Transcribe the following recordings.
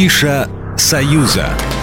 Афиша «Союза».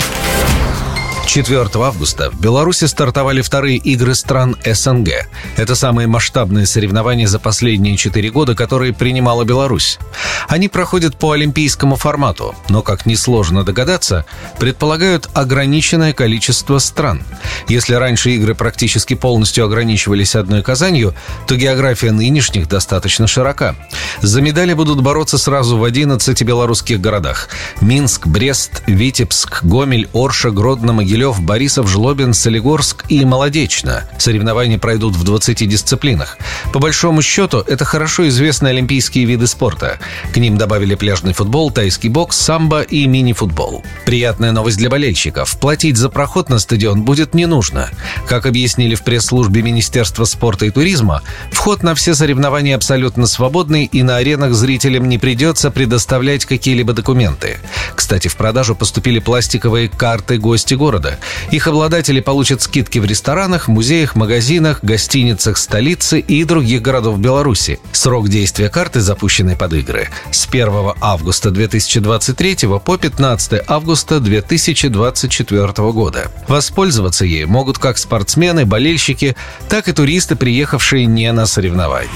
4 августа в Беларуси стартовали вторые игры стран СНГ. Это самые масштабные соревнования за последние четыре года, которые принимала Беларусь. Они проходят по олимпийскому формату, но, как несложно догадаться, предполагают ограниченное количество стран. Если раньше игры практически полностью ограничивались одной Казанью, то география нынешних достаточно широка. За медали будут бороться сразу в 11 белорусских городах. Минск, Брест, Витебск, Гомель, Орша, Гродно, Могилев, Могилев, Борисов, Жлобин, Солигорск и Молодечно. Соревнования пройдут в 20 дисциплинах. По большому счету, это хорошо известные олимпийские виды спорта. К ним добавили пляжный футбол, тайский бокс, самбо и мини-футбол. Приятная новость для болельщиков. Платить за проход на стадион будет не нужно. Как объяснили в пресс-службе Министерства спорта и туризма, вход на все соревнования абсолютно свободный и на аренах зрителям не придется предоставлять какие-либо документы. Кстати, в продажу поступили пластиковые карты гости города года. Их обладатели получат скидки в ресторанах, музеях, магазинах, гостиницах столицы и других городов Беларуси. Срок действия карты, запущенной под игры, с 1 августа 2023 по 15 августа 2024 года. Воспользоваться ею могут как спортсмены, болельщики, так и туристы, приехавшие не на соревнования.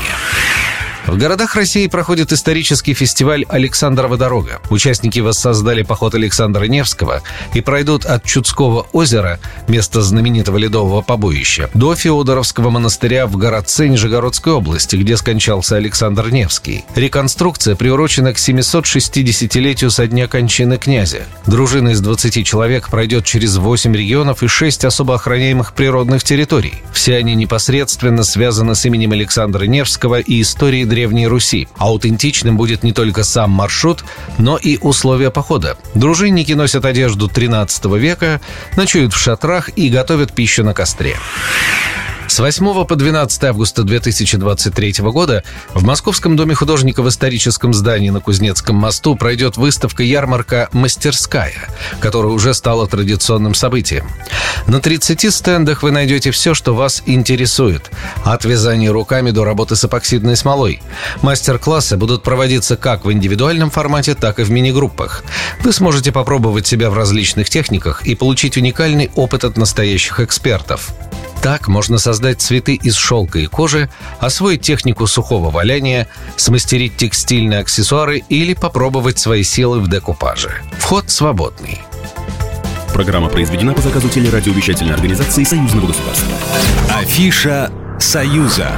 В городах России проходит исторический фестиваль «Александрова дорога». Участники воссоздали поход Александра Невского и пройдут от Чудского озера, места знаменитого ледового побоища, до Феодоровского монастыря в городце Нижегородской области, где скончался Александр Невский. Реконструкция приурочена к 760-летию со дня кончины князя. Дружина из 20 человек пройдет через 8 регионов и 6 особо охраняемых природных территорий. Все они непосредственно связаны с именем Александра Невского и историей Древней Руси. Аутентичным будет не только сам маршрут, но и условия похода. Дружинники носят одежду 13 века, ночуют в шатрах и готовят пищу на костре. С 8 по 12 августа 2023 года в Московском доме художника в историческом здании на Кузнецком мосту пройдет выставка-ярмарка «Мастерская», которая уже стала традиционным событием. На 30 стендах вы найдете все, что вас интересует. От вязания руками до работы с эпоксидной смолой. Мастер-классы будут проводиться как в индивидуальном формате, так и в мини-группах. Вы сможете попробовать себя в различных техниках и получить уникальный опыт от настоящих экспертов. Так можно создать цветы из шелка и кожи, освоить технику сухого валяния, смастерить текстильные аксессуары или попробовать свои силы в декупаже. Вход свободный. Программа произведена по заказу телерадиовещательной организации Союзного государства. Афиша «Союза».